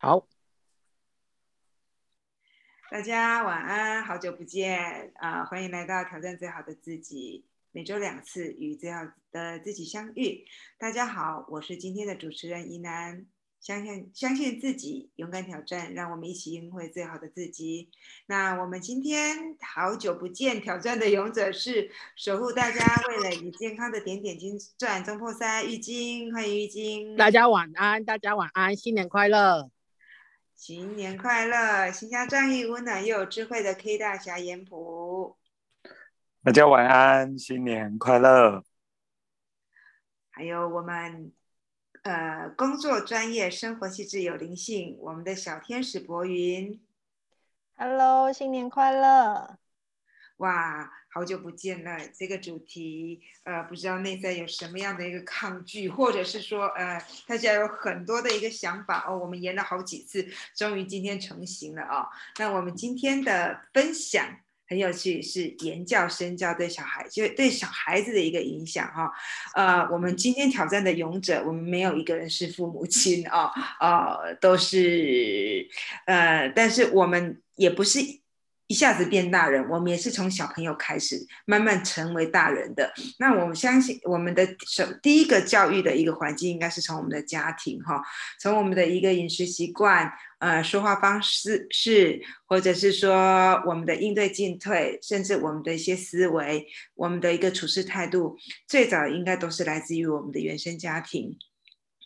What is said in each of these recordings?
好，大家晚安，好久不见啊、欢迎来到挑战最好的自己，每周两次与最好的自己相遇。大家好，我是今天的主持人怡楠。相信相信自己，勇敢挑战，让我们一起赢回最好的自己。那我们今天好久不见，挑战的勇者是守护大家为了你健康的点点金钻中破塞玉晶，欢迎玉晶。大家晚安，大家晚安，新年快乐！新年快乐！形象仗义、温暖又有智慧的 K 大侠严普，大家晚安，新年快乐！还有我们呃工作专业、生活细致有灵性，我们的小天使博云。Hello，新年快乐！哇，好久不见了！这个主题，呃，不知道内在有什么样的一个抗拒，或者是说，呃，大家有很多的一个想法哦。我们延了好几次，终于今天成型了哦。那我们今天的分享很有趣，是言教身教对小孩，就对小孩子的一个影响哈、呃，我们今天挑战的勇者，我们没有一个人是父母亲啊，呃，都是呃，但是我们也不是一下子变大人，我们也是从小朋友开始慢慢成为大人的。那我们相信，我们的首第一个教育的一个环境，应该是从我们的家庭哈，从我们的一个饮食习惯，呃，说话方式是，或者是说我们的应对进退，甚至我们的一些思维，我们的一个处事态度，最早应该都是来自于我们的原生家庭。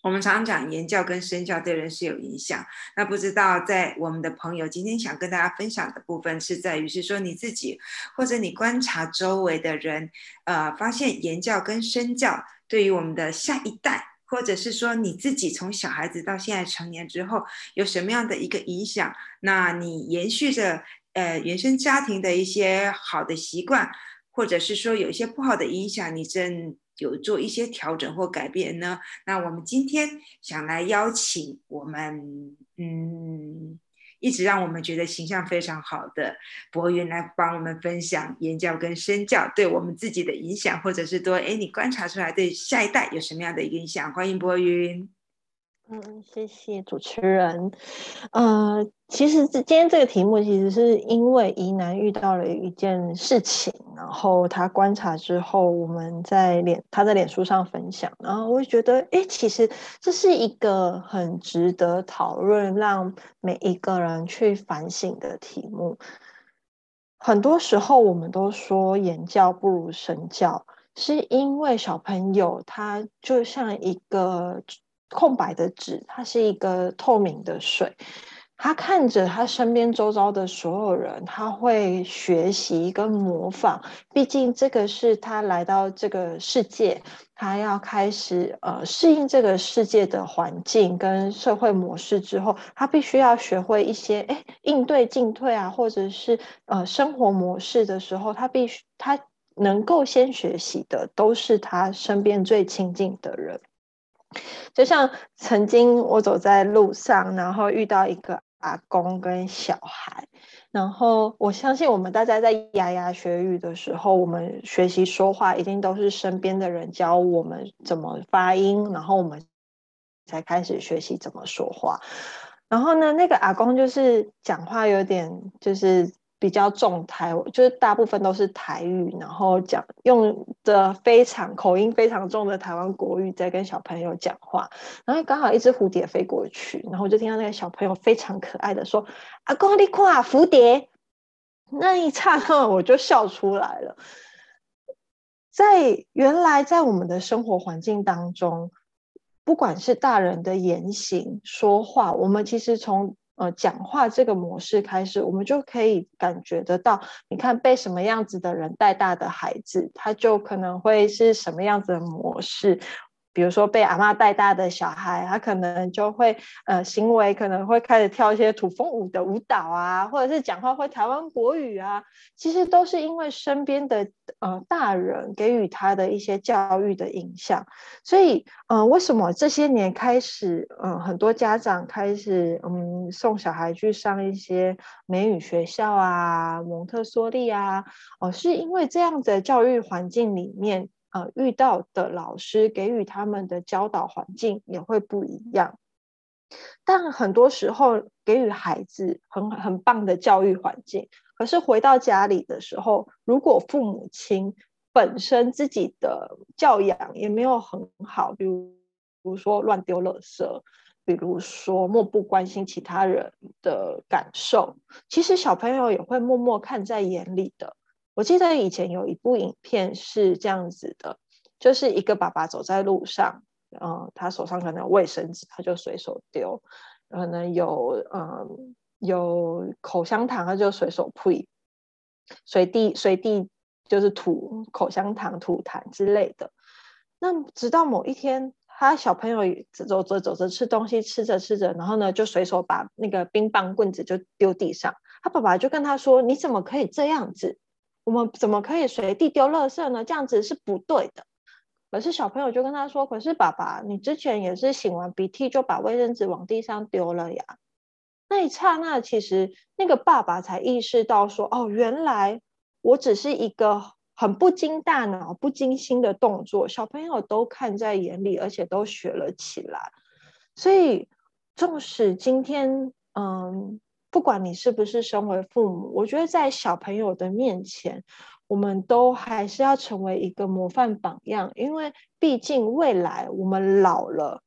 我们常常讲言教跟身教对人是有影响，那不知道在我们的朋友今天想跟大家分享的部分是在于是说你自己或者你观察周围的人，呃，发现言教跟身教对于我们的下一代，或者是说你自己从小孩子到现在成年之后有什么样的一个影响？那你延续着呃原生家庭的一些好的习惯，或者是说有一些不好的影响，你正有做一些调整或改变呢？那我们今天想来邀请我们，嗯，一直让我们觉得形象非常好的博云来帮我们分享言教跟身教对我们自己的影响，或者是说，哎，你观察出来对下一代有什么样的影响？欢迎博云。嗯，谢谢主持人。呃，其实这今天这个题目，其实是因为宜南遇到了一件事情，然后他观察之后，我们在脸他在脸书上分享，然后我就觉得，哎，其实这是一个很值得讨论，让每一个人去反省的题目。很多时候，我们都说言教不如身教，是因为小朋友他就像一个空白的纸，它是一个透明的水。他看着他身边周遭的所有人，他会学习跟模仿。毕竟这个是他来到这个世界，他要开始呃适应这个世界的环境跟社会模式之后，他必须要学会一些哎应对进退啊，或者是呃生活模式的时候，他必须他能够先学习的都是他身边最亲近的人。就像曾经我走在路上，然后遇到一个阿公跟小孩，然后我相信我们大家在牙牙学语的时候，我们学习说话一定都是身边的人教我们怎么发音，然后我们才开始学习怎么说话。然后呢，那个阿公就是讲话有点就是。比较重台，就是大部分都是台语，然后讲用的非常口音非常重的台湾国语在跟小朋友讲话，然后刚好一只蝴蝶飞过去，然后我就听到那个小朋友非常可爱的说：“阿公你看蝴蝶。”那一刹那我就笑出来了。在原来在我们的生活环境当中，不管是大人的言行说话，我们其实从呃，讲话这个模式开始，我们就可以感觉得到，你看被什么样子的人带大的孩子，他就可能会是什么样子的模式。比如说被阿嬷带大的小孩，他可能就会呃行为可能会开始跳一些土风舞的舞蹈啊，或者是讲话会台湾国语啊，其实都是因为身边的呃大人给予他的一些教育的影响。所以呃，为什么这些年开始，嗯、呃，很多家长开始嗯送小孩去上一些美语学校啊、蒙特梭利啊，哦、是因为这样的教育环境里面。呃，遇到的老师给予他们的教导环境也会不一样。但很多时候给予孩子很很棒的教育环境，可是回到家里的时候，如果父母亲本身自己的教养也没有很好，比如比如说乱丢垃圾，比如说漠不关心其他人的感受，其实小朋友也会默默看在眼里的。我记得以前有一部影片是这样子的，就是一个爸爸走在路上。嗯，他手上可能有卫生纸，他就随手丢；可能有嗯有口香糖，他就随手呸，随地随地就是吐口香糖、吐痰之类的。那直到某一天，他小朋友走着走着吃东西，吃着吃着，然后呢就随手把那个冰棒棍子就丢地上。他爸爸就跟他说：“你怎么可以这样子？我们怎么可以随地丢垃圾呢？这样子是不对的。”可是小朋友就跟他说：“可是爸爸，你之前也是擤完鼻涕就把卫生纸往地上丢了呀。”那一刹那，其实那个爸爸才意识到说：“哦，原来我只是一个很不经大脑、不经心的动作，小朋友都看在眼里，而且都学了起来。”所以，纵使今天，嗯，不管你是不是身为父母，我觉得在小朋友的面前。我们都还是要成为一个模范榜样，因为毕竟未来我们老了，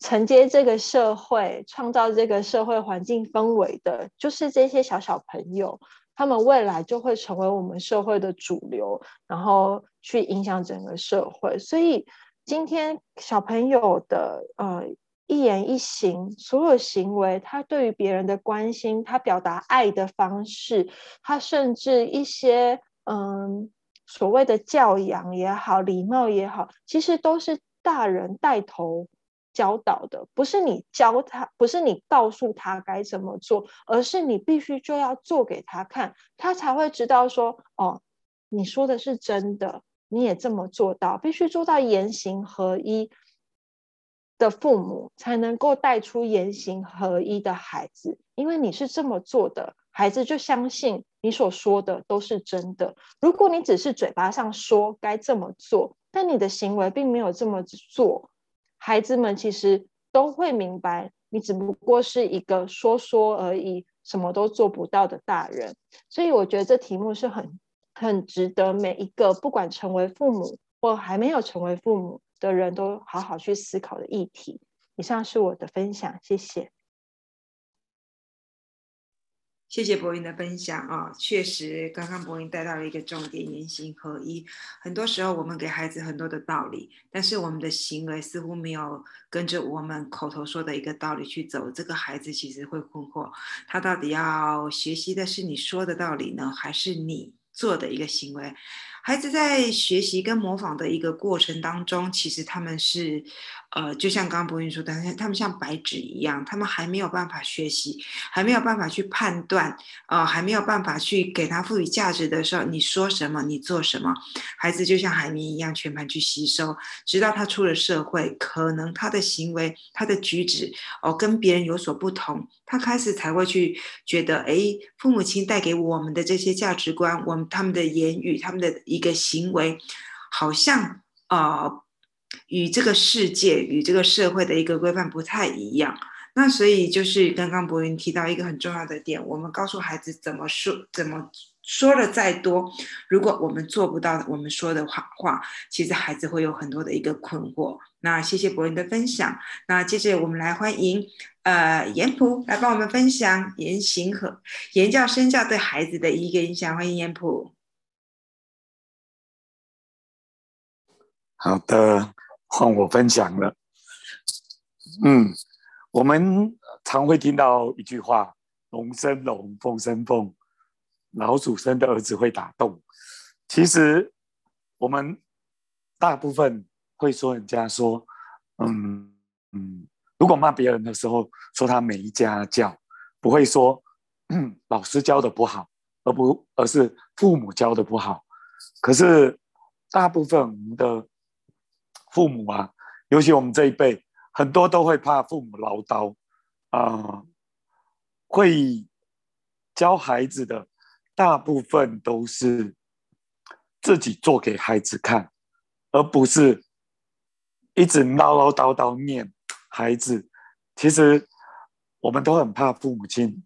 承接这个社会、创造这个社会环境氛围的，就是这些小小朋友，他们未来就会成为我们社会的主流，然后去影响整个社会。所以今天小朋友的呃一言一行，所有行为，他对于别人的关心，他表达爱的方式，他甚至一些。嗯，所谓的教养也好，礼貌也好，其实都是大人带头教导的，不是你教他，不是你告诉他该怎么做，而是你必须就要做给他看，他才会知道说，哦，你说的是真的，你也这么做到，必须做到言行合一的父母，才能够带出言行合一的孩子，因为你是这么做的。孩子就相信你所说的都是真的。如果你只是嘴巴上说该这么做，但你的行为并没有这么做，孩子们其实都会明白，你只不过是一个说说而已，什么都做不到的大人。所以我觉得这题目是很很值得每一个不管成为父母或还没有成为父母的人都好好去思考的议题。以上是我的分享，谢谢。谢谢博云的分享啊，确实，刚刚博云带到了一个重点，言行合一。很多时候，我们给孩子很多的道理，但是我们的行为似乎没有跟着我们口头说的一个道理去走，这个孩子其实会困惑，他到底要学习的是你说的道理呢，还是你做的一个行为？孩子在学习跟模仿的一个过程当中，其实他们是，呃，就像刚刚博云说的，他们像白纸一样，他们还没有办法学习，还没有办法去判断，呃，还没有办法去给他赋予价值的时候，你说什么，你做什么，孩子就像海绵一样全盘去吸收，直到他出了社会，可能他的行为、他的举止，哦，跟别人有所不同，他开始才会去觉得，哎，父母亲带给我们的这些价值观，我们他们的言语，他们的。一个行为好像呃与这个世界与这个社会的一个规范不太一样，那所以就是刚刚博云提到一个很重要的点，我们告诉孩子怎么说，怎么说的再多，如果我们做不到我们说的话话，其实孩子会有很多的一个困惑。那谢谢博云的分享，那接着我们来欢迎呃严普来帮我们分享言行和言教身教对孩子的一个影响，欢迎严普。好的，换我分享了。嗯，我们常会听到一句话：“龙生龙，凤生凤，老鼠生的儿子会打洞。”其实，我们大部分会说人家说：“嗯嗯，如果骂别人的时候，说他没家教，不会说老师教的不好，而不而是父母教的不好。”可是，大部分我们的父母啊，尤其我们这一辈，很多都会怕父母唠叨啊，会教孩子的大部分都是自己做给孩子看，而不是一直唠唠叨叨念孩子。其实我们都很怕父母亲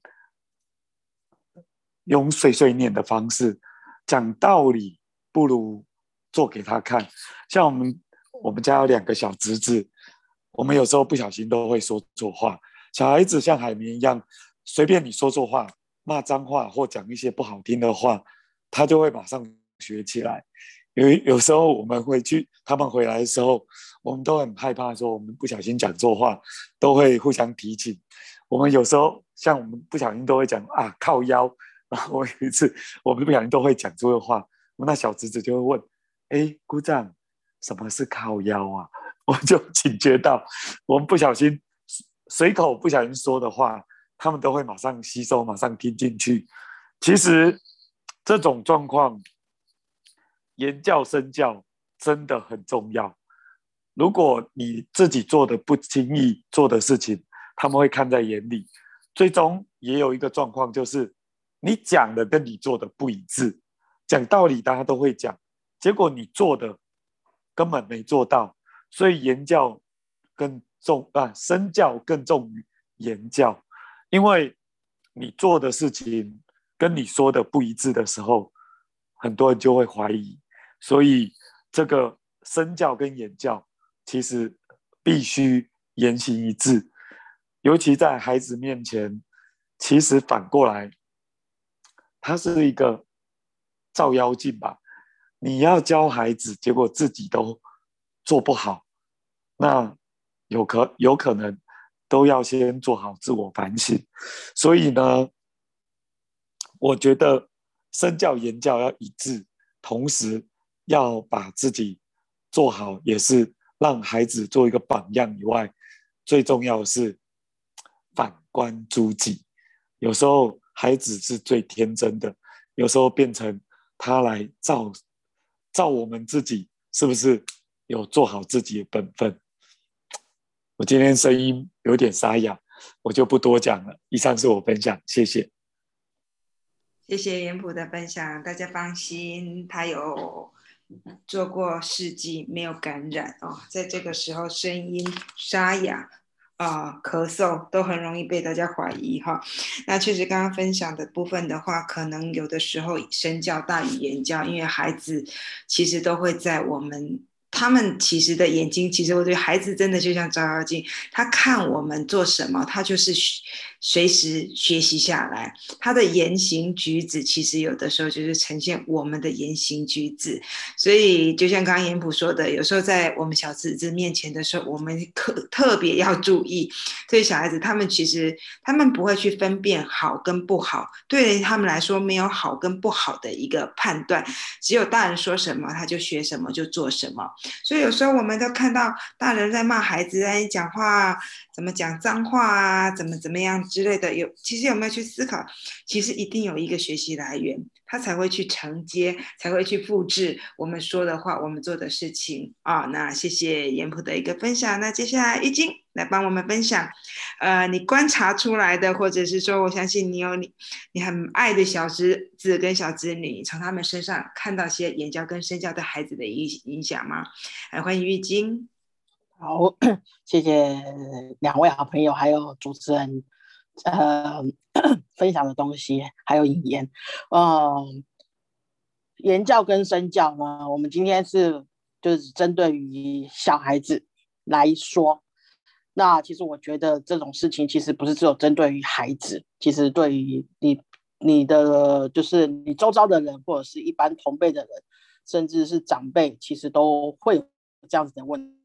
用碎碎念的方式讲道理，不如做给他看。像我们我们家有两个小侄子，我们有时候不小心都会说错话。小孩子像海绵一样，随便你说错话、骂脏话或讲一些不好听的话，他就会马上学起来。有有时候我们会去，他们回来的时候，我们都很害怕，说我们不小心讲错话，都会互相提醒。我们有时候像我们不小心都会讲啊靠腰，然后我有一次我们不小心都会讲错话，那小侄子就会问：哎，姑丈，什么是靠腰啊？我就警觉到，我们不小心随口不小心说的话，他们都会马上吸收，马上听进去。其实这种状况。言教身教真的很重要。如果你自己做的不经意做的事情，他们会看在眼里。最终也有一个状况，就是你讲的跟你做的不一致。讲道理大家都会讲，结果你做的根本没做到。所以言教更重啊，身教更重于言教。因为你做的事情跟你说的不一致的时候，很多人就会怀疑。所以，这个身教跟言教其实必须言行一致，尤其在孩子面前，其实反过来，他是一个照妖镜吧。你要教孩子，结果自己都做不好，那有可有可能都要先做好自我反省。所以呢，我觉得身教言教要一致，同时。要把自己做好，也是让孩子做一个榜样。以外，最重要的是反观诸己。有时候孩子是最天真的，有时候变成他来照照我们自己，是不是有做好自己的本分？我今天声音有点沙哑，我就不多讲了。以上是我分享，谢谢。谢谢严普的分享，大家放心，他有。做过试剂没有感染哦，在这个时候声音沙哑啊，咳嗽都很容易被大家怀疑哈。那确实刚刚分享的部分的话，可能有的时候身教大于言教，因为孩子其实都会在我们。他们其实的眼睛，其实我觉得孩子真的就像照妖镜，他看我们做什么，他就是随时学习下来。他的言行举止，其实有的时候就是呈现我们的言行举止。所以，就像刚刚严普说的，有时候在我们小侄子面前的时候，我们特特别要注意。对小孩子，他们其实他们不会去分辨好跟不好，对他们来说没有好跟不好的一个判断，只有大人说什么，他就学什么，就做什么。所以有时候我们都看到大人在骂孩子，在讲话怎么讲脏话啊，怎么怎么样之类的。有其实有没有去思考？其实一定有一个学习来源，他才会去承接，才会去复制我们说的话，我们做的事情啊。那谢谢严普的一个分享。那接下来玉晶。来帮我们分享，呃，你观察出来的，或者是说，我相信你有你你很爱的小侄子跟小侄女，从他们身上看到些言教跟身教对孩子的影影响吗？来，欢迎玉晶。好，谢谢两位好朋友，还有主持人，呃，分享的东西，还有引言。嗯，言教跟身教呢，我们今天是就是针对于小孩子来说。那其实我觉得这种事情其实不是只有针对于孩子，其实对于你、你的就是你周遭的人，或者是一般同辈的人，甚至是长辈，其实都会有这样子的问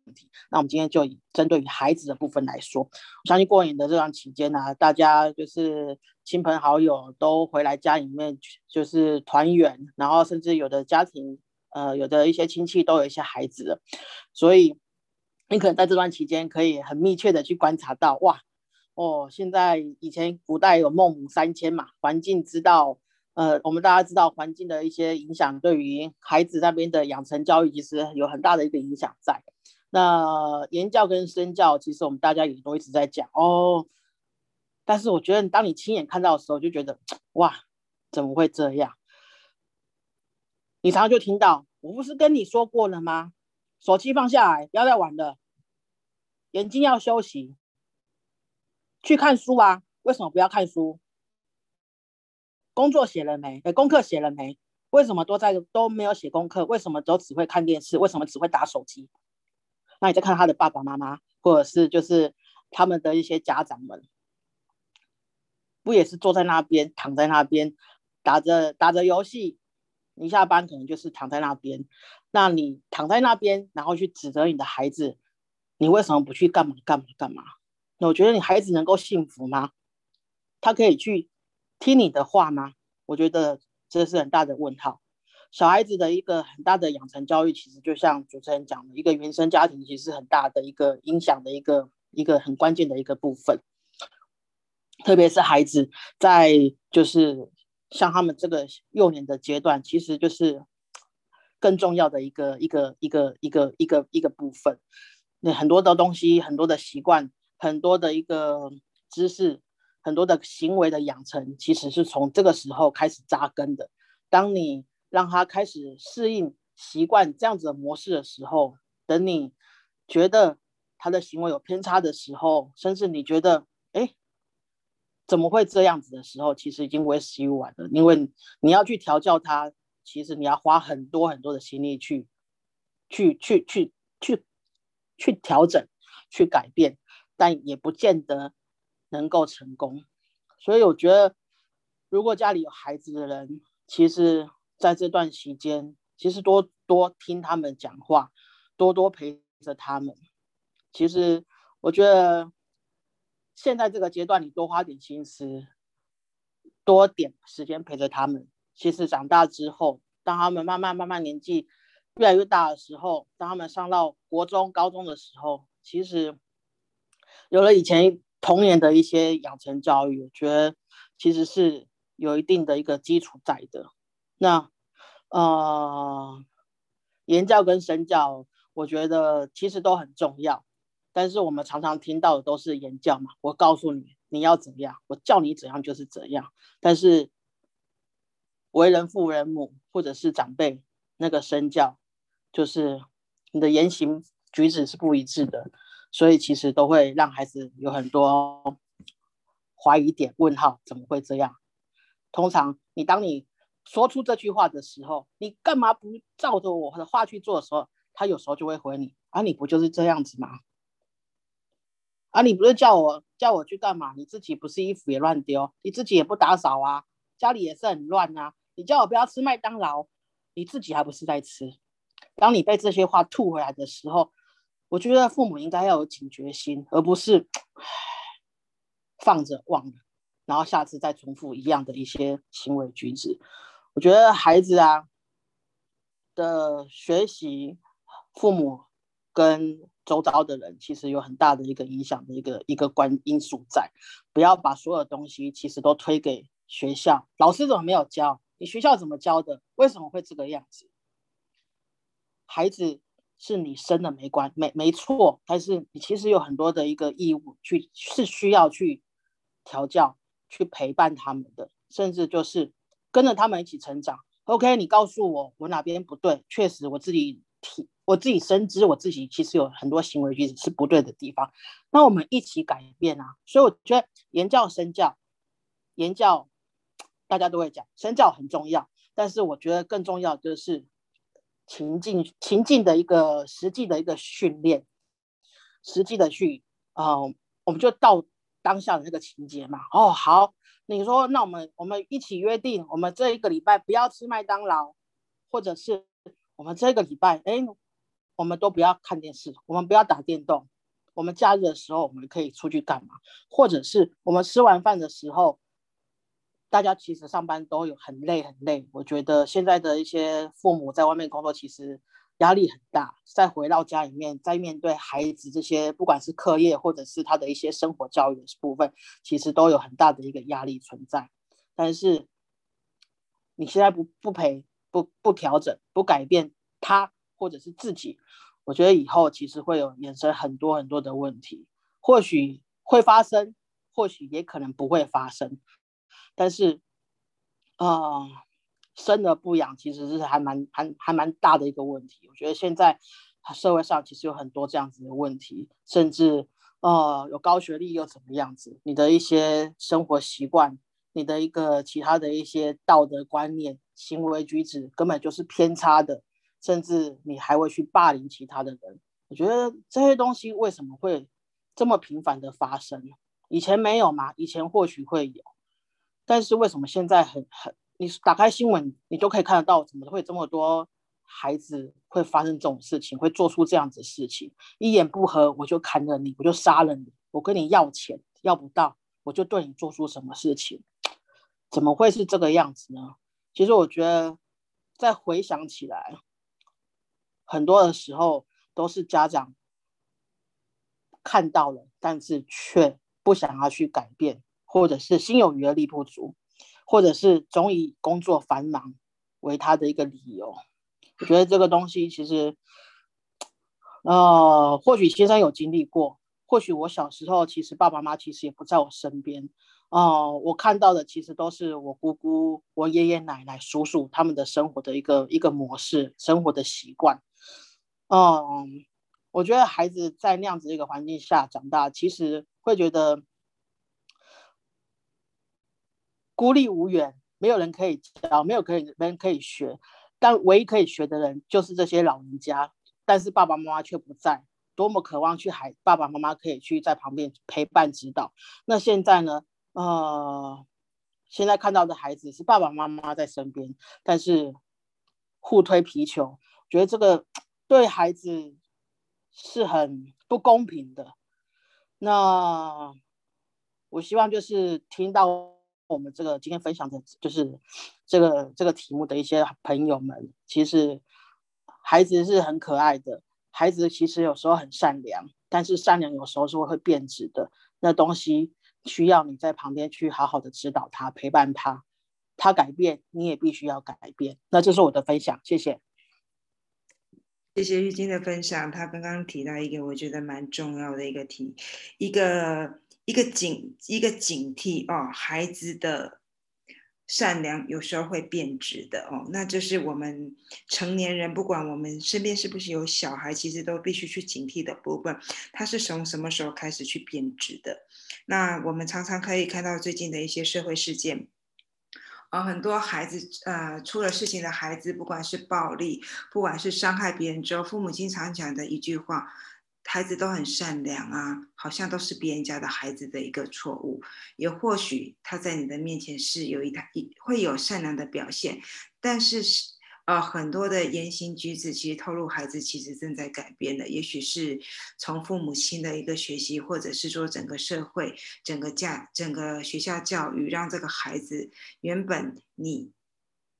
那我们今天就以针对于孩子的部分来说，我相信过年的这段期间呢，大家就是亲朋好友都回来家里面就是团圆，然后甚至有的家庭，呃，有的一些亲戚都有一些孩子，所以。你可能在这段期间可以很密切的去观察到，哇，哦，现在以前古代有孟母三迁嘛，环境知道，呃，我们大家知道环境的一些影响，对于孩子那边的养成教育其实有很大的一个影响在。那言教跟身教，其实我们大家也都一直在讲哦，但是我觉得当你亲眼看到的时候，就觉得哇，怎么会这样？你常常就听到，我不是跟你说过了吗？手机放下来，不要再玩了。眼睛要休息，去看书啊，为什么不要看书？工作写了没？哎，功课写了没？为什么都在都没有写功课？为什么都只会看电视？为什么只会打手机？那你再看他的爸爸妈妈，或者是就是他们的一些家长们，不也是坐在那边，躺在那边，打着打着游戏？你下班可能就是躺在那边，那你躺在那边，然后去指责你的孩子，你为什么不去干嘛干嘛干嘛？那我觉得你孩子能够幸福吗？他可以去。听你的话吗？我觉得这是很大的问号。小孩子的一个很大的养成教育，其实就像主持人讲的，一个原生家庭其实很大的一个影响的一个一个很关键的一个部分。特别是孩子在就是像他们这个幼年的阶段，其实就是更重要的一个一个一个一个一个一个部分。那很多的东西，很多的习惯，很多的一个知识。很多的行为的养成，其实是从这个时候开始扎根的。当你让他开始适应、习惯这样子的模式的时候，等你觉得他的行为有偏差的时候，甚至你觉得哎怎么会这样子的时候，其实已经为时已晚了。因为你要去调教他，其实你要花很多很多的心力去、去、去、去、去、去调整、去改变，但也不见得。能够成功，所以我觉得，如果家里有孩子的人，其实在这段期间，其实多多听他们讲话，多多陪着他们。其实我觉得，现在这个阶段，你多花点心思，多点时间陪着他们。其实长大之后，当他们慢慢慢慢年纪越来越大的时候，当他们上到国中、高中的时候，其实有了以前。童年的一些养成教育，我觉得其实是有一定的一个基础在的。那呃，言教跟身教，我觉得其实都很重要。但是我们常常听到的都是言教嘛，我告诉你你要怎样，我叫你怎样就是怎样。但是为人父人母或者是长辈，那个身教，就是你的言行举止是不一致的。所以其实都会让孩子有很多怀疑点、问号，怎么会这样？通常你当你说出这句话的时候，你干嘛不照着我的话去做的时候，他有时候就会回你：啊，你不就是这样子吗？啊，你不是叫我叫我去干嘛？你自己不是衣服也乱丢，你自己也不打扫啊，家里也是很乱啊。你叫我不要吃麦当劳，你自己还不是在吃？当你被这些话吐回来的时候，我觉得父母应该要有警觉心，而不是放着忘了，然后下次再重复一样的一些行为举止。我觉得孩子啊的学习，父母跟周遭的人其实有很大的一个影响的一个一个关因素在。不要把所有东西其实都推给学校，老师怎么没有教？你学校怎么教的？为什么会这个样子？孩子。是你生的没关没没错，但是你其实有很多的一个义务去是需要去调教、去陪伴他们的，甚至就是跟着他们一起成长。OK，你告诉我我哪边不对，确实我自己体我自己深知我自己其实有很多行为举止是不对的地方，那我们一起改变啊。所以我觉得言教身教，言教大家都会讲，身教很重要，但是我觉得更重要就是。情境情境的一个实际的一个训练，实际的去啊，我们就到当下的那个情节嘛。哦，好，你说那我们我们一起约定，我们这一个礼拜不要吃麦当劳，或者是我们这个礼拜哎，我们都不要看电视，我们不要打电动，我们假日的时候我们可以出去干嘛？或者是我们吃完饭的时候。大家其实上班都有很累很累，我觉得现在的一些父母在外面工作，其实压力很大。再回到家里面，在面对孩子这些，不管是课业或者是他的一些生活教育的部分，其实都有很大的一个压力存在。但是你现在不不陪不不调整不改变他或者是自己，我觉得以后其实会有衍生很多很多的问题，或许会发生，或许也可能不会发生。但是，啊，生而不养其实是还蛮还还蛮大的一个问题。我觉得现在社会上其实有很多这样子的问题，甚至呃，有高学历又怎么样子？你的一些生活习惯，你的一个其他的一些道德观念、行为举止，根本就是偏差的，甚至你还会去霸凌其他的人。我觉得这些东西为什么会这么频繁的发生？以前没有吗？以前或许会有，但是为什么现在很很？你打开新闻，你就可以看得到，怎么会这么多孩子会发生这种事情，会做出这样子的事情？一言不合我就砍了你，我就杀了你，我跟你要钱要不到，我就对你做出什么事情？怎么会是这个样子呢？其实我觉得，再回想起来，很多的时候都是家长看到了，但是却不想要去改变，或者是心有余而力不足。或者是总以工作繁忙为他的一个理由，我觉得这个东西其实，呃，或许先生有经历过，或许我小时候其实爸爸妈妈其实也不在我身边，哦，我看到的其实都是我姑姑、我爷爷奶奶、叔叔他们的生活的一个一个模式、生活的习惯，嗯，我觉得孩子在那样子一个环境下长大，其实会觉得。孤立无援，没有人可以教，没有可以人可以学，但唯一可以学的人就是这些老人家。但是爸爸妈妈却不在，多么渴望去孩爸爸妈妈可以去在旁边陪伴指导。那现在呢？呃，现在看到的孩子是爸爸妈妈在身边，但是互推皮球，觉得这个对孩子是很不公平的。那我希望就是听到。我们这个今天分享的就是这个这个题目的一些朋友们，其实孩子是很可爱的，孩子其实有时候很善良，但是善良有时候是会变质的。那东西需要你在旁边去好好的指导他，陪伴他，他改变你也必须要改变。那这是我的分享，谢谢。谢谢玉晶的分享，他刚刚提到一个我觉得蛮重要的一个题，一个。一个警一个警惕哦，孩子的善良有时候会变质的哦，那这是我们成年人，不管我们身边是不是有小孩，其实都必须去警惕的部分。他是从什么时候开始去变质的？那我们常常可以看到最近的一些社会事件，啊，很多孩子呃出了事情的孩子，不管是暴力，不管是伤害别人之后，父母经常讲的一句话。孩子都很善良啊，好像都是别人家的孩子的一个错误，也或许他在你的面前是有一台一会有善良的表现，但是是呃很多的言行举止其实透露孩子其实正在改变的，也许是从父母亲的一个学习，或者是说整个社会整个家整个学校教育，让这个孩子原本你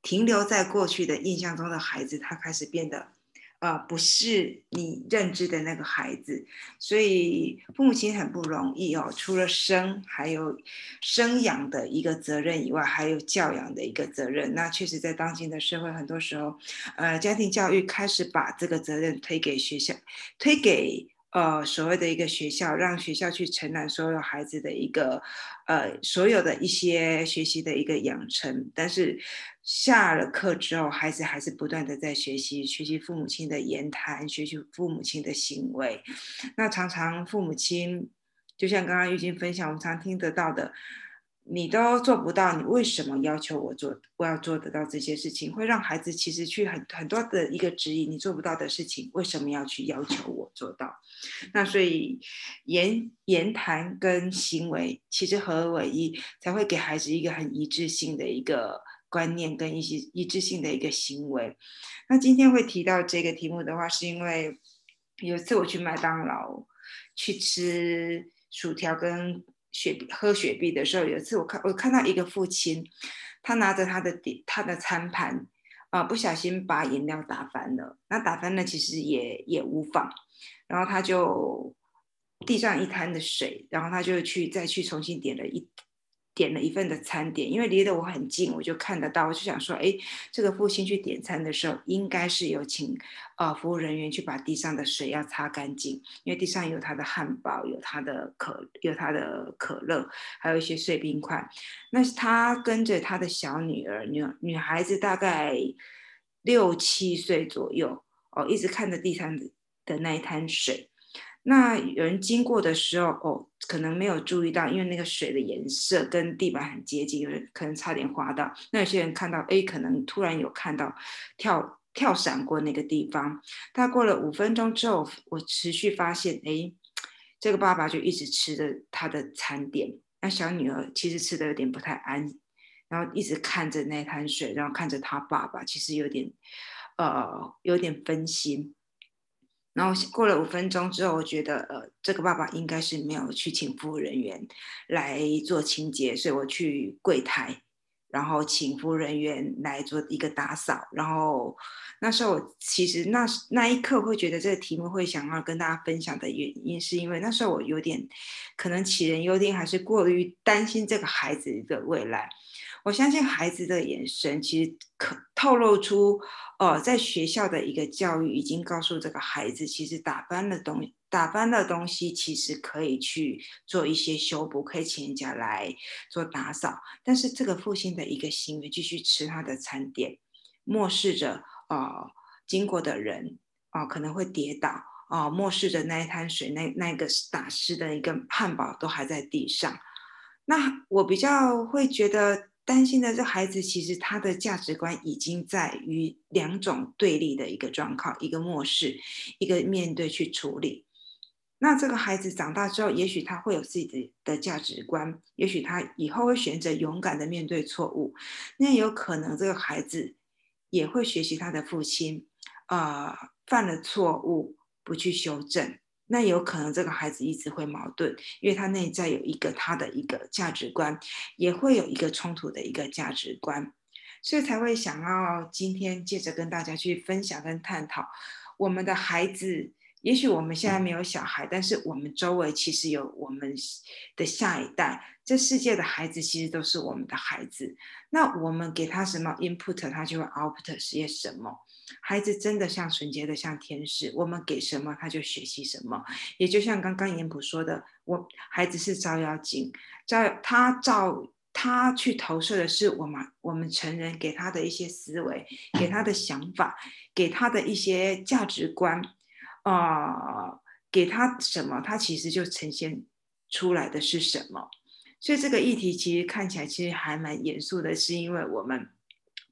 停留在过去的印象中的孩子，他开始变得。呃，不是你认知的那个孩子，所以父母亲很不容易哦。除了生，还有生养的一个责任以外，还有教养的一个责任。那确实，在当今的社会，很多时候，呃，家庭教育开始把这个责任推给学校，推给。呃，所谓的一个学校，让学校去承揽所有孩子的一个，呃，所有的一些学习的一个养成。但是下了课之后，孩子还是不断的在学习，学习父母亲的言谈，学习父母亲的行为。那常常父母亲，就像刚刚玉晶分享，我们常听得到的。你都做不到，你为什么要求我做？我要做得到这些事情，会让孩子其实去很很多的一个质疑，你做不到的事情，为什么要去要求我做到？那所以言言谈跟行为其实合而为一，才会给孩子一个很一致性的一个观念跟一些一致性的一个行为。那今天会提到这个题目的话，是因为有一次我去麦当劳去吃薯条跟。雪碧喝雪碧的时候，有一次我看我看到一个父亲，他拿着他的点他的餐盘，啊，不小心把饮料打翻了。那打翻了其实也也无妨，然后他就地上一滩的水，然后他就去再去重新点了一。点了一份的餐点，因为离得我很近，我就看得到。我就想说，哎，这个父亲去点餐的时候，应该是有请呃服务人员去把地上的水要擦干净，因为地上有他的汉堡，有他的可，有他的可乐，还有一些碎冰块。那他跟着他的小女儿，女女孩子大概六七岁左右，哦，一直看着地上的那一滩水。那有人经过的时候，哦，可能没有注意到，因为那个水的颜色跟地板很接近，有人可能差点滑到。那有些人看到，哎，可能突然有看到跳跳闪过那个地方。大概过了五分钟之后，我持续发现，哎，这个爸爸就一直吃着他的餐点，那小女儿其实吃的有点不太安，然后一直看着那滩水，然后看着他爸爸，其实有点，呃，有点分心。然后过了五分钟之后，我觉得呃，这个爸爸应该是没有去请服务人员来做清洁，所以我去柜台，然后请服务人员来做一个打扫。然后那时候我其实那那一刻会觉得这个题目会想要跟大家分享的原因，是因为那时候我有点可能杞人忧天，还是过于担心这个孩子的未来。我相信孩子的眼神其实可透露出，呃，在学校的一个教育已经告诉这个孩子，其实打翻的东打翻的东西其实可以去做一些修补，可以请人家来做打扫。但是这个父亲的一个行为，继续吃他的餐点，漠视着呃经过的人啊可能会跌倒啊，漠视着那一滩水，那那个打湿的一个汉堡都还在地上。那我比较会觉得。担心的这孩子，其实他的价值观已经在于两种对立的一个状况，一个漠视，一个面对去处理。那这个孩子长大之后，也许他会有自己的价值观，也许他以后会选择勇敢的面对错误。那有可能这个孩子也会学习他的父亲，啊，犯了错误不去修正。那有可能这个孩子一直会矛盾，因为他内在有一个他的一个价值观，也会有一个冲突的一个价值观，所以才会想要今天借着跟大家去分享跟探讨我们的孩子。也许我们现在没有小孩，但是我们周围其实有我们的下一代。这世界的孩子其实都是我们的孩子。那我们给他什么 input，他就会 output 些什么。孩子真的像纯洁的像天使，我们给什么他就学习什么。也就像刚刚严普说的，我孩子是照妖镜，照他照他去投射的是我们我们成人给他的一些思维，给他的想法，给他的一些价值观，啊，给他什么，他其实就呈现出来的是什么。所以这个议题其实看起来其实还蛮严肃的，是因为我们。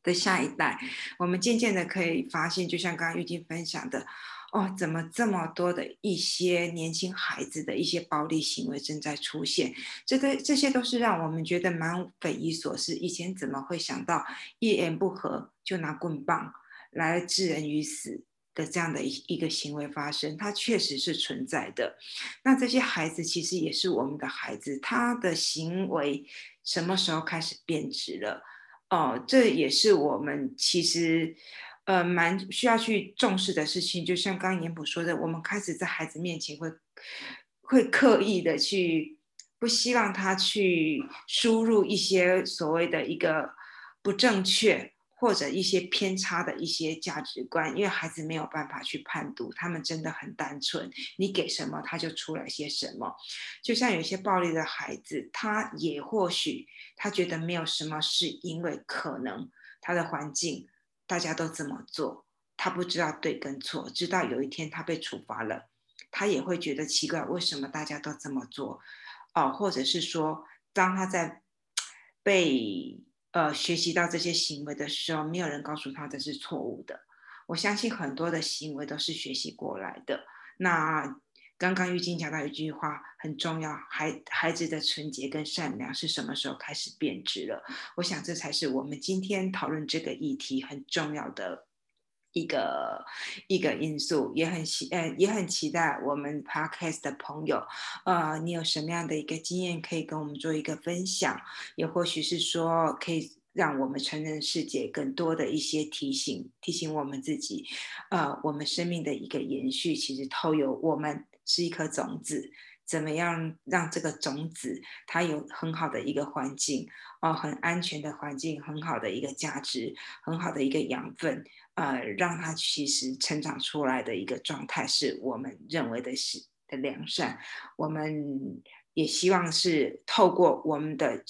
的下一代，我们渐渐的可以发现，就像刚刚玉晶分享的，哦，怎么这么多的一些年轻孩子的一些暴力行为正在出现？这个这些都是让我们觉得蛮匪夷所思。以前怎么会想到一言不合就拿棍棒来置人于死的这样的一一个行为发生？它确实是存在的。那这些孩子其实也是我们的孩子，他的行为什么时候开始变质了？哦，这也是我们其实，呃，蛮需要去重视的事情。就像刚刚严普说的，我们开始在孩子面前会，会刻意的去，不希望他去输入一些所谓的一个不正确。或者一些偏差的一些价值观，因为孩子没有办法去判读，他们真的很单纯，你给什么他就出来些什么。就像有些暴力的孩子，他也或许他觉得没有什么，是因为可能他的环境大家都这么做，他不知道对跟错，直到有一天他被处罚了，他也会觉得奇怪，为什么大家都这么做？哦，或者是说，当他在被。呃，学习到这些行为的时候，没有人告诉他这是错误的。我相信很多的行为都是学习过来的。那刚刚玉晶讲到一句话很重要，孩孩子的纯洁跟善良是什么时候开始变质了？我想这才是我们今天讨论这个议题很重要的。一个一个因素也很期呃也很期待我们 podcast 的朋友，呃，你有什么样的一个经验可以跟我们做一个分享？也或许是说可以让我们成人世界更多的一些提醒，提醒我们自己，呃，我们生命的一个延续，其实都有我们是一颗种子，怎么样让这个种子它有很好的一个环境，哦，很安全的环境，很好的一个价值，很好的一个养分。呃，让它其实成长出来的一个状态，是我们认为的是的良善。我们也希望是透过我们的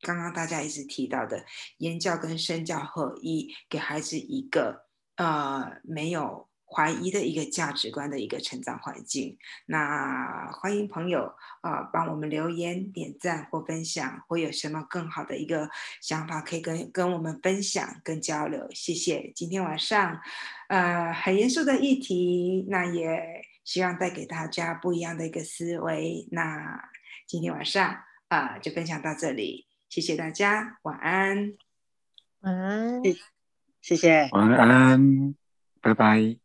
刚刚大家一直提到的言教跟身教合一，给孩子一个呃没有怀疑的一个价值观的一个成长环境。那欢迎朋友啊，帮我们留言、点赞或分享，或有什么更好的一个想法可以跟跟我们分享、跟交流。谢谢。今天晚上，呃，很严肃的议题，那也希望带给大家不一样的一个思维。那今天晚上啊，就分享到这里，谢谢大家，晚安。晚安。谢谢。晚安，拜拜。